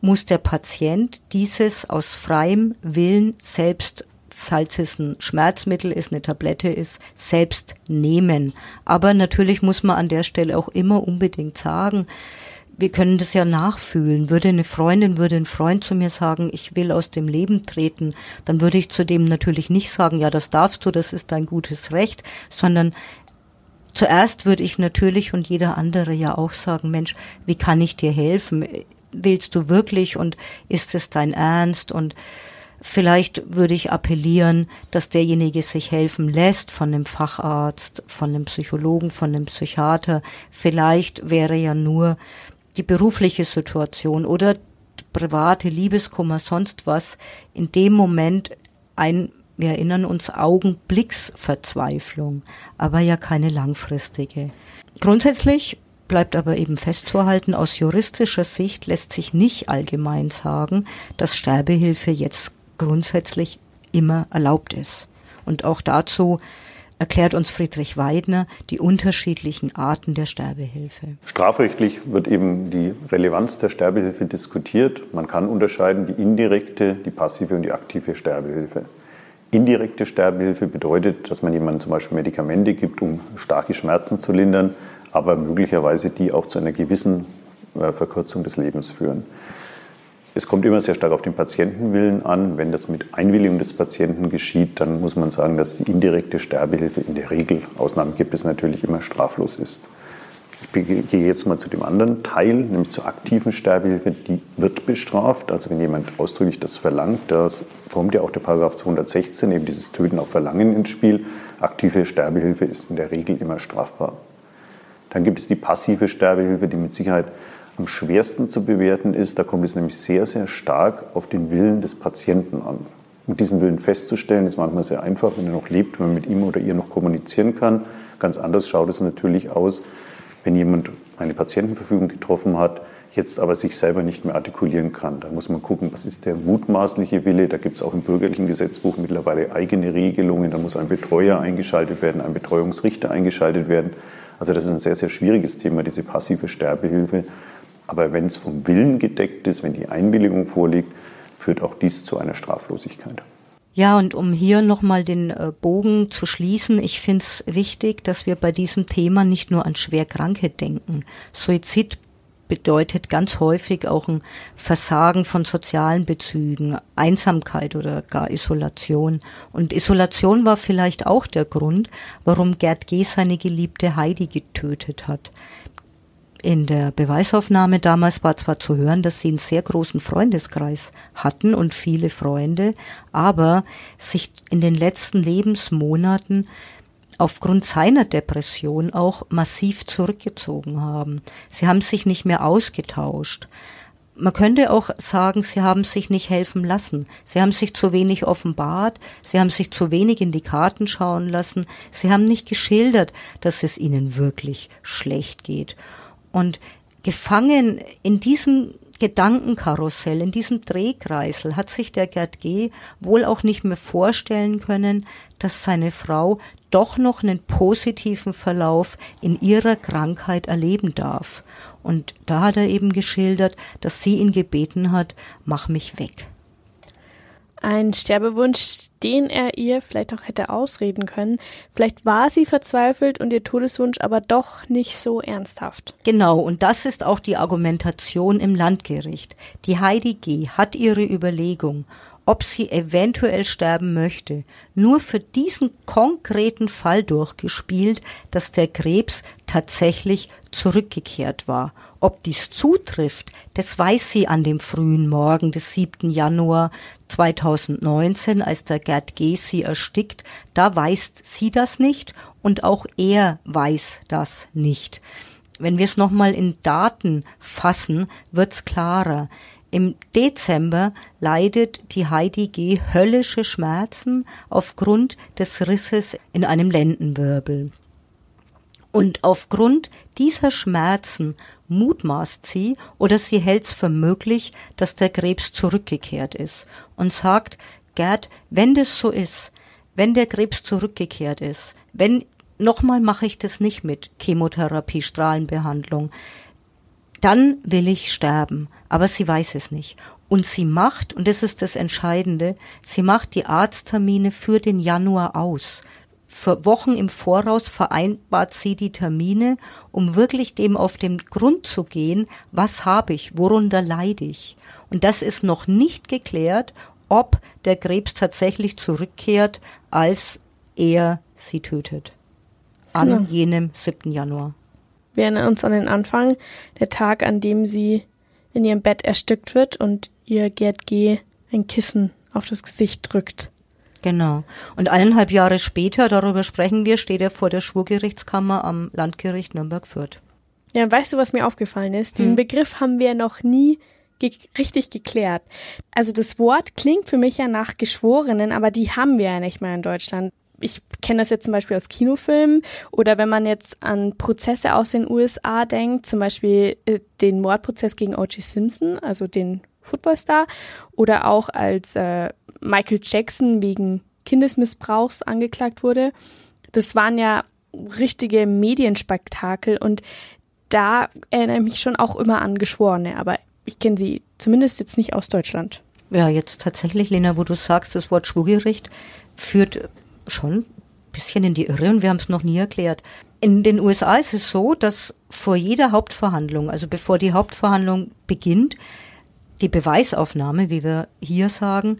Speaker 2: muss der Patient dieses aus freiem Willen selbst falls es ein Schmerzmittel ist, eine Tablette ist, selbst nehmen. Aber natürlich muss man an der Stelle auch immer unbedingt sagen, wir können das ja nachfühlen. Würde eine Freundin, würde ein Freund zu mir sagen, ich will aus dem Leben treten, dann würde ich zu dem natürlich nicht sagen, ja, das darfst du, das ist dein gutes Recht, sondern zuerst würde ich natürlich und jeder andere ja auch sagen, Mensch, wie kann ich dir helfen? Willst du wirklich und ist es dein Ernst und Vielleicht würde ich appellieren, dass derjenige sich helfen lässt von einem Facharzt, von einem Psychologen, von einem Psychiater. Vielleicht wäre ja nur die berufliche Situation oder private Liebeskummer, sonst was, in dem Moment ein, wir erinnern uns, Augenblicksverzweiflung, aber ja keine langfristige. Grundsätzlich bleibt aber eben festzuhalten, aus juristischer Sicht lässt sich nicht allgemein sagen, dass Sterbehilfe jetzt grundsätzlich immer erlaubt ist. Und auch dazu erklärt uns Friedrich Weidner die unterschiedlichen Arten der Sterbehilfe.
Speaker 4: Strafrechtlich wird eben die Relevanz der Sterbehilfe diskutiert. Man kann unterscheiden die indirekte, die passive und die aktive Sterbehilfe. Indirekte Sterbehilfe bedeutet, dass man jemandem zum Beispiel Medikamente gibt, um starke Schmerzen zu lindern, aber möglicherweise die auch zu einer gewissen äh, Verkürzung des Lebens führen. Es kommt immer sehr stark auf den Patientenwillen an. Wenn das mit Einwilligung des Patienten geschieht, dann muss man sagen, dass die indirekte Sterbehilfe in der Regel, Ausnahmen gibt es natürlich, immer straflos ist. Ich gehe jetzt mal zu dem anderen Teil, nämlich zur aktiven Sterbehilfe. Die wird bestraft. Also wenn jemand ausdrücklich das verlangt, da kommt ja auch der Paragraph 216, eben dieses Töten auf Verlangen ins Spiel. Aktive Sterbehilfe ist in der Regel immer strafbar. Dann gibt es die passive Sterbehilfe, die mit Sicherheit am schwersten zu bewerten ist, da kommt es nämlich sehr, sehr stark auf den Willen des Patienten an. Um diesen Willen festzustellen, ist manchmal sehr einfach, wenn er noch lebt, wenn man mit ihm oder ihr noch kommunizieren kann. Ganz anders schaut es natürlich aus, wenn jemand eine Patientenverfügung getroffen hat, jetzt aber sich selber nicht mehr artikulieren kann. Da muss man gucken, was ist der mutmaßliche Wille. Da gibt es auch im bürgerlichen Gesetzbuch mittlerweile eigene Regelungen. Da muss ein Betreuer eingeschaltet werden, ein Betreuungsrichter eingeschaltet werden. Also das ist ein sehr, sehr schwieriges Thema, diese passive Sterbehilfe. Aber wenn es vom Willen gedeckt ist, wenn die Einwilligung vorliegt, führt auch dies zu einer Straflosigkeit.
Speaker 2: Ja, und um hier nochmal den äh, Bogen zu schließen, ich finde es wichtig, dass wir bei diesem Thema nicht nur an Schwerkranke denken. Suizid bedeutet ganz häufig auch ein Versagen von sozialen Bezügen, Einsamkeit oder gar Isolation. Und Isolation war vielleicht auch der Grund, warum Gerd G. seine geliebte Heidi getötet hat. In der Beweisaufnahme damals war zwar zu hören, dass sie einen sehr großen Freundeskreis hatten und viele Freunde, aber sich in den letzten Lebensmonaten aufgrund seiner Depression auch massiv zurückgezogen haben. Sie haben sich nicht mehr ausgetauscht. Man könnte auch sagen, sie haben sich nicht helfen lassen. Sie haben sich zu wenig offenbart, sie haben sich zu wenig in die Karten schauen lassen, sie haben nicht geschildert, dass es ihnen wirklich schlecht geht. Und gefangen in diesem Gedankenkarussell, in diesem Drehkreisel hat sich der Gerd G. wohl auch nicht mehr vorstellen können, dass seine Frau doch noch einen positiven Verlauf in ihrer Krankheit erleben darf. Und da hat er eben geschildert, dass sie ihn gebeten hat, mach mich weg.
Speaker 1: Ein Sterbewunsch, den er ihr vielleicht auch hätte ausreden können. Vielleicht war sie verzweifelt und ihr Todeswunsch aber doch nicht so ernsthaft.
Speaker 2: Genau, und das ist auch die Argumentation im Landgericht. Die Heidi G. hat ihre Überlegung, ob sie eventuell sterben möchte, nur für diesen konkreten Fall durchgespielt, dass der Krebs tatsächlich zurückgekehrt war. Ob dies zutrifft, das weiß sie an dem frühen Morgen des 7. Januar 2019, als der Gerd G. sie erstickt. Da weiß sie das nicht und auch er weiß das nicht. Wenn wir es nochmal in Daten fassen, wird's klarer. Im Dezember leidet die Heidi G. höllische Schmerzen aufgrund des Risses in einem Lendenwirbel. Und aufgrund dieser Schmerzen mutmaßt sie oder sie hält es für möglich, dass der Krebs zurückgekehrt ist und sagt, Gerd, wenn das so ist, wenn der Krebs zurückgekehrt ist, wenn nochmal mache ich das nicht mit Chemotherapie, Strahlenbehandlung, dann will ich sterben, aber sie weiß es nicht. Und sie macht, und das ist das Entscheidende, sie macht die Arzttermine für den Januar aus. Für Wochen im Voraus vereinbart sie die Termine, um wirklich dem auf den Grund zu gehen, was habe ich, worunter leide ich. Und das ist noch nicht geklärt, ob der Krebs tatsächlich zurückkehrt, als er sie tötet. An ja. jenem 7. Januar.
Speaker 1: Wir erinnern uns an den Anfang, der Tag, an dem sie in ihrem Bett erstickt wird und ihr Gerd G. ein Kissen auf das Gesicht drückt.
Speaker 2: Genau. Und eineinhalb Jahre später, darüber sprechen wir, steht er vor der Schwurgerichtskammer am Landgericht Nürnberg-Fürth.
Speaker 1: Ja, weißt du, was mir aufgefallen ist? Den hm. Begriff haben wir noch nie ge richtig geklärt. Also das Wort klingt für mich ja nach Geschworenen, aber die haben wir ja nicht mehr in Deutschland. Ich kenne das jetzt zum Beispiel aus Kinofilmen oder wenn man jetzt an Prozesse aus den USA denkt, zum Beispiel äh, den Mordprozess gegen O.J. Simpson, also den Footballstar, oder auch als äh, Michael Jackson wegen Kindesmissbrauchs angeklagt wurde. Das waren ja richtige Medienspektakel und da erinnere ich mich schon auch immer an Geschworene, aber ich kenne sie zumindest jetzt nicht aus Deutschland.
Speaker 2: Ja, jetzt tatsächlich, Lena, wo du sagst, das Wort Schwurgericht führt schon bisschen in die Irre und wir haben es noch nie erklärt. In den USA ist es so, dass vor jeder Hauptverhandlung, also bevor die Hauptverhandlung beginnt, die Beweisaufnahme, wie wir hier sagen,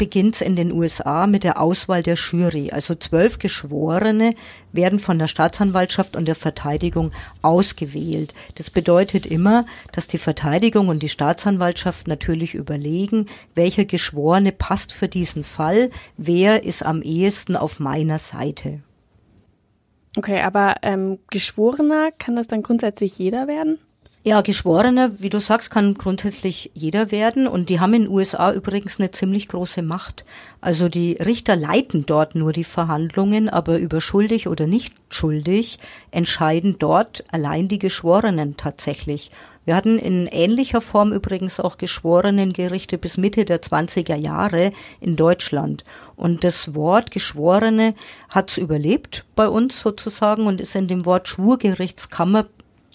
Speaker 2: beginnt in den USA mit der Auswahl der Jury. Also zwölf Geschworene werden von der Staatsanwaltschaft und der Verteidigung ausgewählt. Das bedeutet immer, dass die Verteidigung und die Staatsanwaltschaft natürlich überlegen, welcher Geschworene passt für diesen Fall, wer ist am ehesten auf meiner Seite.
Speaker 1: Okay, aber ähm, Geschworener, kann das dann grundsätzlich jeder werden?
Speaker 2: Ja, Geschworener, wie du sagst, kann grundsätzlich jeder werden und die haben in den USA übrigens eine ziemlich große Macht. Also die Richter leiten dort nur die Verhandlungen, aber über schuldig oder nicht schuldig entscheiden dort allein die Geschworenen tatsächlich. Wir hatten in ähnlicher Form übrigens auch Geschworenengerichte bis Mitte der 20er Jahre in Deutschland. Und das Wort Geschworene hat's überlebt bei uns sozusagen und ist in dem Wort Schwurgerichtskammer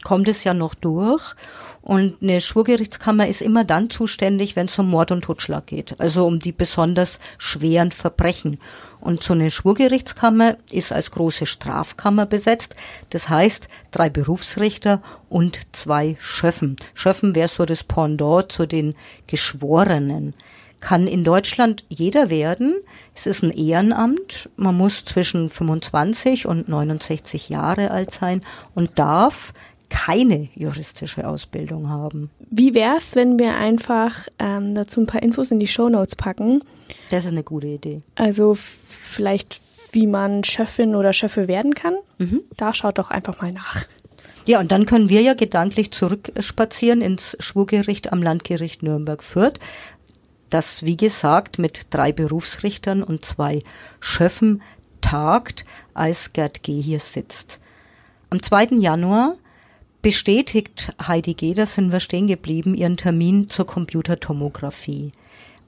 Speaker 2: kommt es ja noch durch. Und eine Schwurgerichtskammer ist immer dann zuständig, wenn es um Mord und Totschlag geht, also um die besonders schweren Verbrechen. Und so eine Schwurgerichtskammer ist als große Strafkammer besetzt. Das heißt, drei Berufsrichter und zwei Schöffen. Schöffen wäre so das Pendant zu den Geschworenen. Kann in Deutschland jeder werden. Es ist ein Ehrenamt. Man muss zwischen 25 und 69 Jahre alt sein und darf keine juristische Ausbildung haben.
Speaker 1: Wie wäre es, wenn wir einfach ähm, dazu ein paar Infos in die Show Notes packen?
Speaker 2: Das ist eine gute Idee.
Speaker 1: Also vielleicht, wie man Schöffin oder Schöffe werden kann. Mhm. Da schaut doch einfach mal nach.
Speaker 2: Ja, und dann können wir ja gedanklich zurückspazieren ins Schwurgericht am Landgericht Nürnberg-Fürth, das, wie gesagt, mit drei Berufsrichtern und zwei Schöffen tagt, als Gerd G. hier sitzt. Am 2. Januar bestätigt Heidi G., da sind wir stehen geblieben, ihren Termin zur Computertomographie.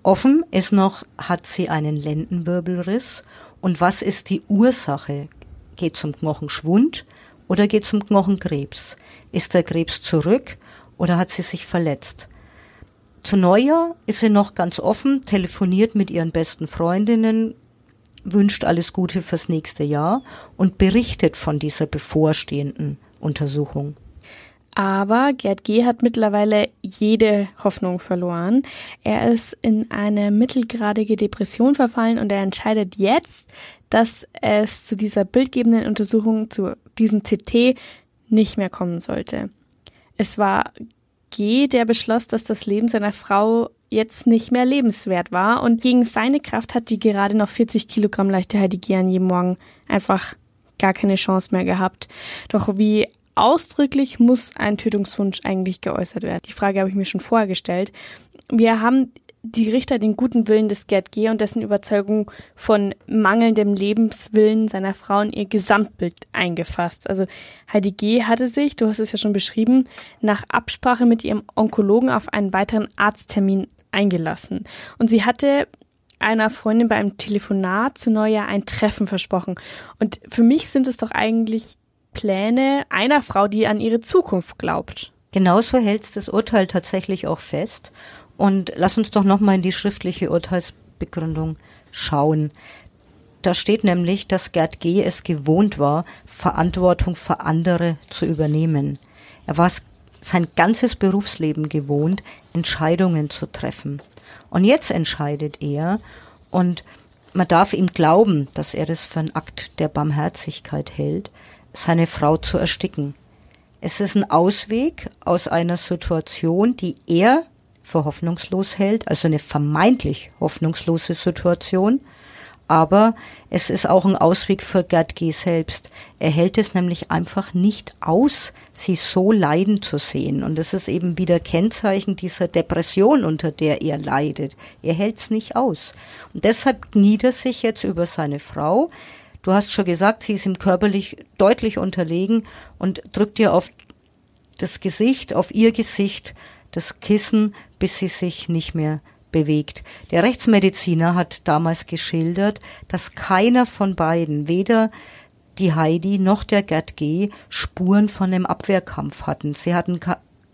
Speaker 2: Offen ist noch, hat sie einen Lendenwirbelriss und was ist die Ursache? Geht zum Knochenschwund oder geht zum Knochenkrebs? Ist der Krebs zurück oder hat sie sich verletzt? Zu Neujahr ist sie noch ganz offen, telefoniert mit ihren besten Freundinnen, wünscht alles Gute fürs nächste Jahr und berichtet von dieser bevorstehenden Untersuchung.
Speaker 1: Aber Gerd G. hat mittlerweile jede Hoffnung verloren. Er ist in eine mittelgradige Depression verfallen und er entscheidet jetzt, dass es zu dieser bildgebenden Untersuchung, zu diesem CT, nicht mehr kommen sollte. Es war G., der beschloss, dass das Leben seiner Frau jetzt nicht mehr lebenswert war und gegen seine Kraft hat die gerade noch 40 Kilogramm leichte Heidi G. an jedem Morgen einfach gar keine Chance mehr gehabt. Doch wie ausdrücklich muss ein Tötungswunsch eigentlich geäußert werden? Die Frage habe ich mir schon vorher gestellt. Wir haben die Richter den guten Willen des Gerd G. und dessen Überzeugung von mangelndem Lebenswillen seiner Frau in ihr Gesamtbild eingefasst. Also Heidi G. hatte sich, du hast es ja schon beschrieben, nach Absprache mit ihrem Onkologen auf einen weiteren Arzttermin eingelassen. Und sie hatte einer Freundin beim Telefonat zu Neujahr ein Treffen versprochen. Und für mich sind es doch eigentlich Pläne einer Frau, die an ihre Zukunft glaubt.
Speaker 2: Genauso hält das Urteil tatsächlich auch fest. Und lass uns doch nochmal in die schriftliche Urteilsbegründung schauen. Da steht nämlich, dass Gerd G. es gewohnt war, Verantwortung für andere zu übernehmen. Er war es sein ganzes Berufsleben gewohnt, Entscheidungen zu treffen. Und jetzt entscheidet er und man darf ihm glauben, dass er das für einen Akt der Barmherzigkeit hält, seine Frau zu ersticken. Es ist ein Ausweg aus einer Situation, die er für hoffnungslos hält, also eine vermeintlich hoffnungslose Situation. Aber es ist auch ein Ausweg für Gerd G. selbst. Er hält es nämlich einfach nicht aus, sie so leiden zu sehen. Und das ist eben wieder Kennzeichen dieser Depression, unter der er leidet. Er hält es nicht aus. Und deshalb kniet er sich jetzt über seine Frau. Du hast schon gesagt, sie ist ihm körperlich deutlich unterlegen und drückt ihr auf das Gesicht, auf ihr Gesicht das Kissen, bis sie sich nicht mehr bewegt. Der Rechtsmediziner hat damals geschildert, dass keiner von beiden, weder die Heidi noch der Gerd G. Spuren von einem Abwehrkampf hatten. Sie hatten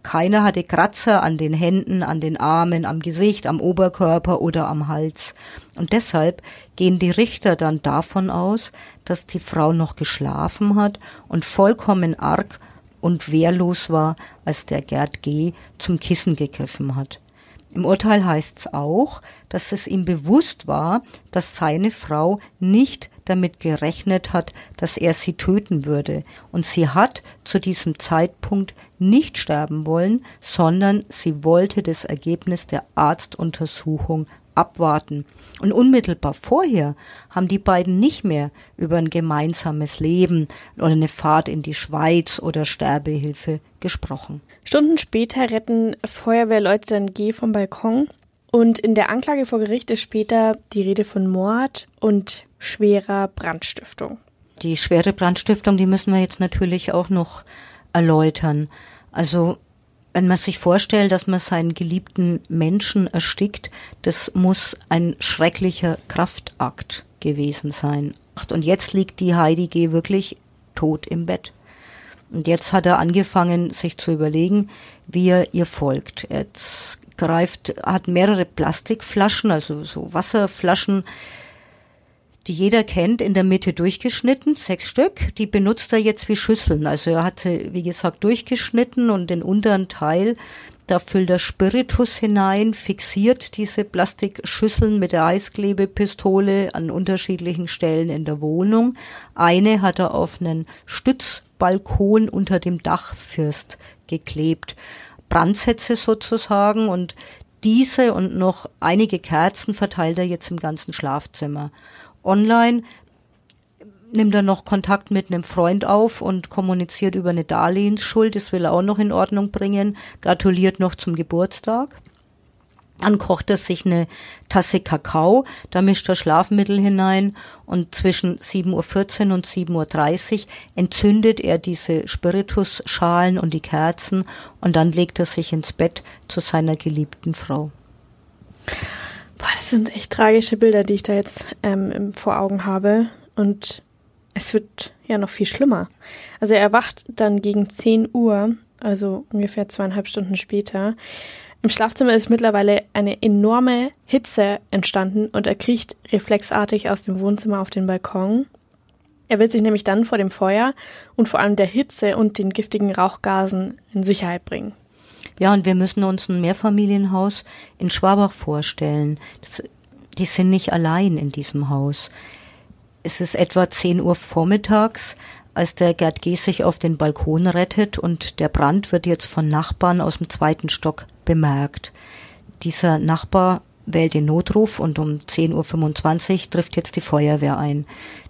Speaker 2: keiner hatte Kratzer an den Händen, an den Armen, am Gesicht, am Oberkörper oder am Hals. Und deshalb gehen die Richter dann davon aus, dass die Frau noch geschlafen hat und vollkommen arg und wehrlos war, als der Gerd G. zum Kissen gegriffen hat. Im Urteil heißt es auch, dass es ihm bewusst war, dass seine Frau nicht damit gerechnet hat, dass er sie töten würde, und sie hat zu diesem Zeitpunkt nicht sterben wollen, sondern sie wollte das Ergebnis der Arztuntersuchung abwarten. Und unmittelbar vorher haben die beiden nicht mehr über ein gemeinsames Leben oder eine Fahrt in die Schweiz oder Sterbehilfe gesprochen.
Speaker 1: Stunden später retten Feuerwehrleute dann G vom Balkon und in der Anklage vor Gericht ist später die Rede von Mord und schwerer Brandstiftung.
Speaker 2: Die schwere Brandstiftung, die müssen wir jetzt natürlich auch noch erläutern. Also wenn man sich vorstellt, dass man seinen geliebten Menschen erstickt, das muss ein schrecklicher Kraftakt gewesen sein. Und jetzt liegt die Heidi G. wirklich tot im Bett. Und jetzt hat er angefangen, sich zu überlegen, wie er ihr folgt. Er greift, hat mehrere Plastikflaschen, also so Wasserflaschen, die jeder kennt, in der Mitte durchgeschnitten, sechs Stück. Die benutzt er jetzt wie Schüsseln. Also er hat sie, wie gesagt, durchgeschnitten und den unteren Teil, da füllt er Spiritus hinein, fixiert diese Plastikschüsseln mit der Eisklebepistole an unterschiedlichen Stellen in der Wohnung. Eine hat er auf einen Stützbalkon unter dem Dachfirst geklebt. Brandsätze sozusagen und diese und noch einige Kerzen verteilt er jetzt im ganzen Schlafzimmer online nimmt er noch Kontakt mit einem Freund auf und kommuniziert über eine Darlehensschuld. Das will er auch noch in Ordnung bringen. Gratuliert noch zum Geburtstag. Dann kocht er sich eine Tasse Kakao, da mischt er Schlafmittel hinein und zwischen 7.14 Uhr und 7.30 Uhr entzündet er diese Spiritusschalen und die Kerzen und dann legt er sich ins Bett zu seiner geliebten Frau.
Speaker 1: Boah, das sind echt tragische Bilder, die ich da jetzt ähm, vor Augen habe. Und es wird ja noch viel schlimmer. Also er erwacht dann gegen 10 Uhr, also ungefähr zweieinhalb Stunden später. Im Schlafzimmer ist mittlerweile eine enorme Hitze entstanden und er kriecht reflexartig aus dem Wohnzimmer auf den Balkon. Er will sich nämlich dann vor dem Feuer und vor allem der Hitze und den giftigen Rauchgasen in Sicherheit bringen.
Speaker 2: Ja, und wir müssen uns ein Mehrfamilienhaus in Schwabach vorstellen. Das, die sind nicht allein in diesem Haus. Es ist etwa 10 Uhr vormittags, als der Gerd G. sich auf den Balkon rettet und der Brand wird jetzt von Nachbarn aus dem zweiten Stock bemerkt. Dieser Nachbar wählt den Notruf und um 10.25 Uhr trifft jetzt die Feuerwehr ein.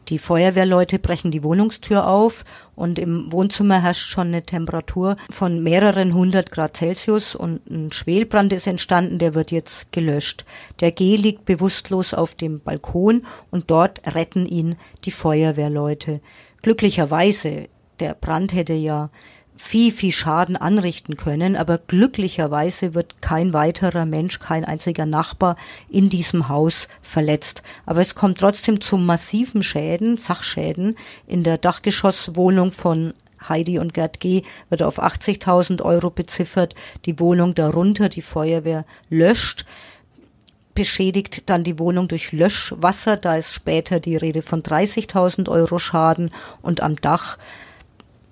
Speaker 2: Die Feuerwehrleute brechen die Wohnungstür auf und im Wohnzimmer herrscht schon eine Temperatur von mehreren hundert Grad Celsius und ein Schwelbrand ist entstanden, der wird jetzt gelöscht. Der G liegt bewusstlos auf dem Balkon und dort retten ihn die Feuerwehrleute. Glücklicherweise, der Brand hätte ja viel, viel Schaden anrichten können, aber glücklicherweise wird kein weiterer Mensch, kein einziger Nachbar in diesem Haus verletzt. Aber es kommt trotzdem zu massiven Schäden, Sachschäden. In der Dachgeschosswohnung von Heidi und Gerd G. wird auf 80.000 Euro beziffert. Die Wohnung darunter, die Feuerwehr löscht beschädigt dann die Wohnung durch Löschwasser. Da ist später die Rede von 30.000 Euro Schaden und am Dach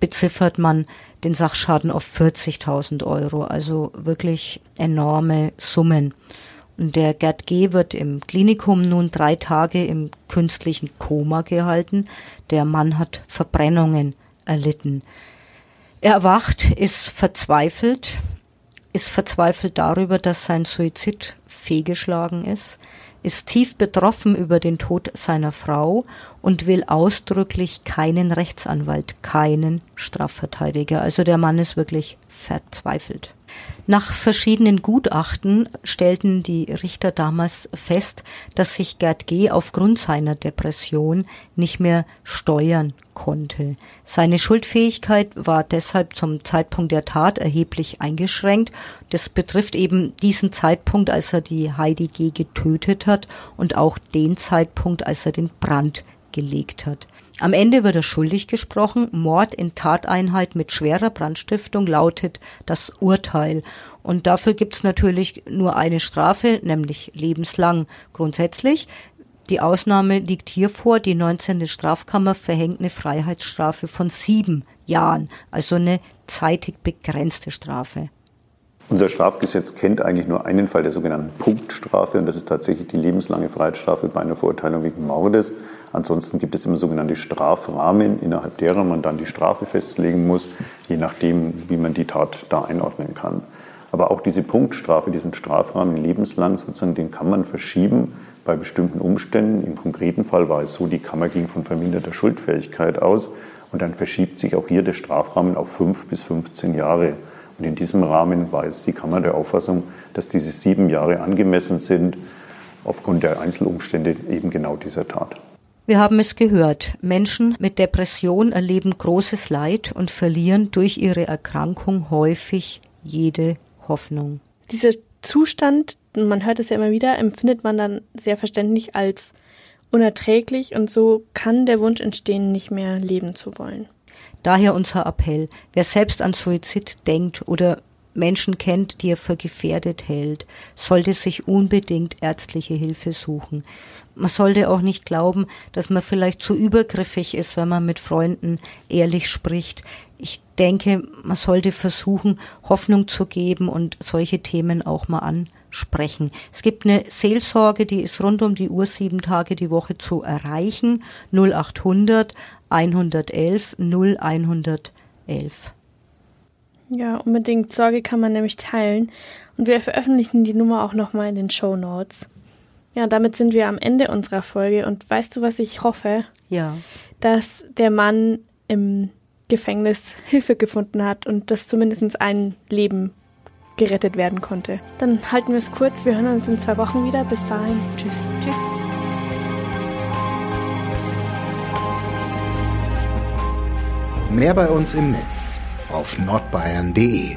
Speaker 2: beziffert man den Sachschaden auf 40.000 Euro, also wirklich enorme Summen. Und der Gerd G. wird im Klinikum nun drei Tage im künstlichen Koma gehalten. Der Mann hat Verbrennungen erlitten. Er erwacht, ist verzweifelt. ist verzweifelt darüber, dass sein Suizid fehlgeschlagen ist, ist tief betroffen über den Tod seiner Frau und will ausdrücklich keinen Rechtsanwalt, keinen Strafverteidiger. Also der Mann ist wirklich verzweifelt. Nach verschiedenen Gutachten stellten die Richter damals fest, dass sich Gerd G. aufgrund seiner Depression nicht mehr steuern konnte. Seine Schuldfähigkeit war deshalb zum Zeitpunkt der Tat erheblich eingeschränkt. Das betrifft eben diesen Zeitpunkt, als er die Heidi G. getötet hat und auch den Zeitpunkt, als er den Brand gelegt hat. Am Ende wird er schuldig gesprochen. Mord in Tateinheit mit schwerer Brandstiftung lautet das Urteil. Und dafür gibt es natürlich nur eine Strafe, nämlich lebenslang grundsätzlich. Die Ausnahme liegt hier vor. Die 19. Strafkammer verhängt eine Freiheitsstrafe von sieben Jahren, also eine zeitig begrenzte Strafe.
Speaker 4: Unser Strafgesetz kennt eigentlich nur einen Fall der sogenannten Punktstrafe und das ist tatsächlich die lebenslange Freiheitsstrafe bei einer Verurteilung wegen Mordes. Ansonsten gibt es immer sogenannte Strafrahmen, innerhalb derer man dann die Strafe festlegen muss, je nachdem, wie man die Tat da einordnen kann. Aber auch diese Punktstrafe, diesen Strafrahmen lebenslang sozusagen, den kann man verschieben bei bestimmten Umständen. Im konkreten Fall war es so, die Kammer ging von verminderter Schuldfähigkeit aus und dann verschiebt sich auch hier der Strafrahmen auf fünf bis 15 Jahre. Und in diesem Rahmen war jetzt die Kammer der Auffassung, dass diese sieben Jahre angemessen sind, aufgrund der Einzelumstände eben genau dieser Tat.
Speaker 2: Wir haben es gehört. Menschen mit Depression erleben großes Leid und verlieren durch ihre Erkrankung häufig jede Hoffnung.
Speaker 1: Dieser Zustand, man hört es ja immer wieder, empfindet man dann sehr verständlich als unerträglich und so kann der Wunsch entstehen, nicht mehr leben zu wollen.
Speaker 2: Daher unser Appell. Wer selbst an Suizid denkt oder Menschen kennt, die er für gefährdet hält, sollte sich unbedingt ärztliche Hilfe suchen man sollte auch nicht glauben, dass man vielleicht zu übergriffig ist, wenn man mit Freunden ehrlich spricht. Ich denke, man sollte versuchen, Hoffnung zu geben und solche Themen auch mal ansprechen. Es gibt eine Seelsorge, die ist rund um die Uhr sieben Tage die Woche zu erreichen. 0800 111 0111.
Speaker 1: Ja, unbedingt. Sorge kann man nämlich teilen. Und wir veröffentlichen die Nummer auch nochmal in den Show Notes. Ja, damit sind wir am Ende unserer Folge. Und weißt du, was ich hoffe?
Speaker 2: Ja.
Speaker 1: Dass der Mann im Gefängnis Hilfe gefunden hat und dass zumindest ein Leben gerettet werden konnte. Dann halten wir es kurz. Wir hören uns in zwei Wochen wieder. Bis dahin. Tschüss. Tschüss.
Speaker 5: Mehr bei uns im Netz auf nordbayern.de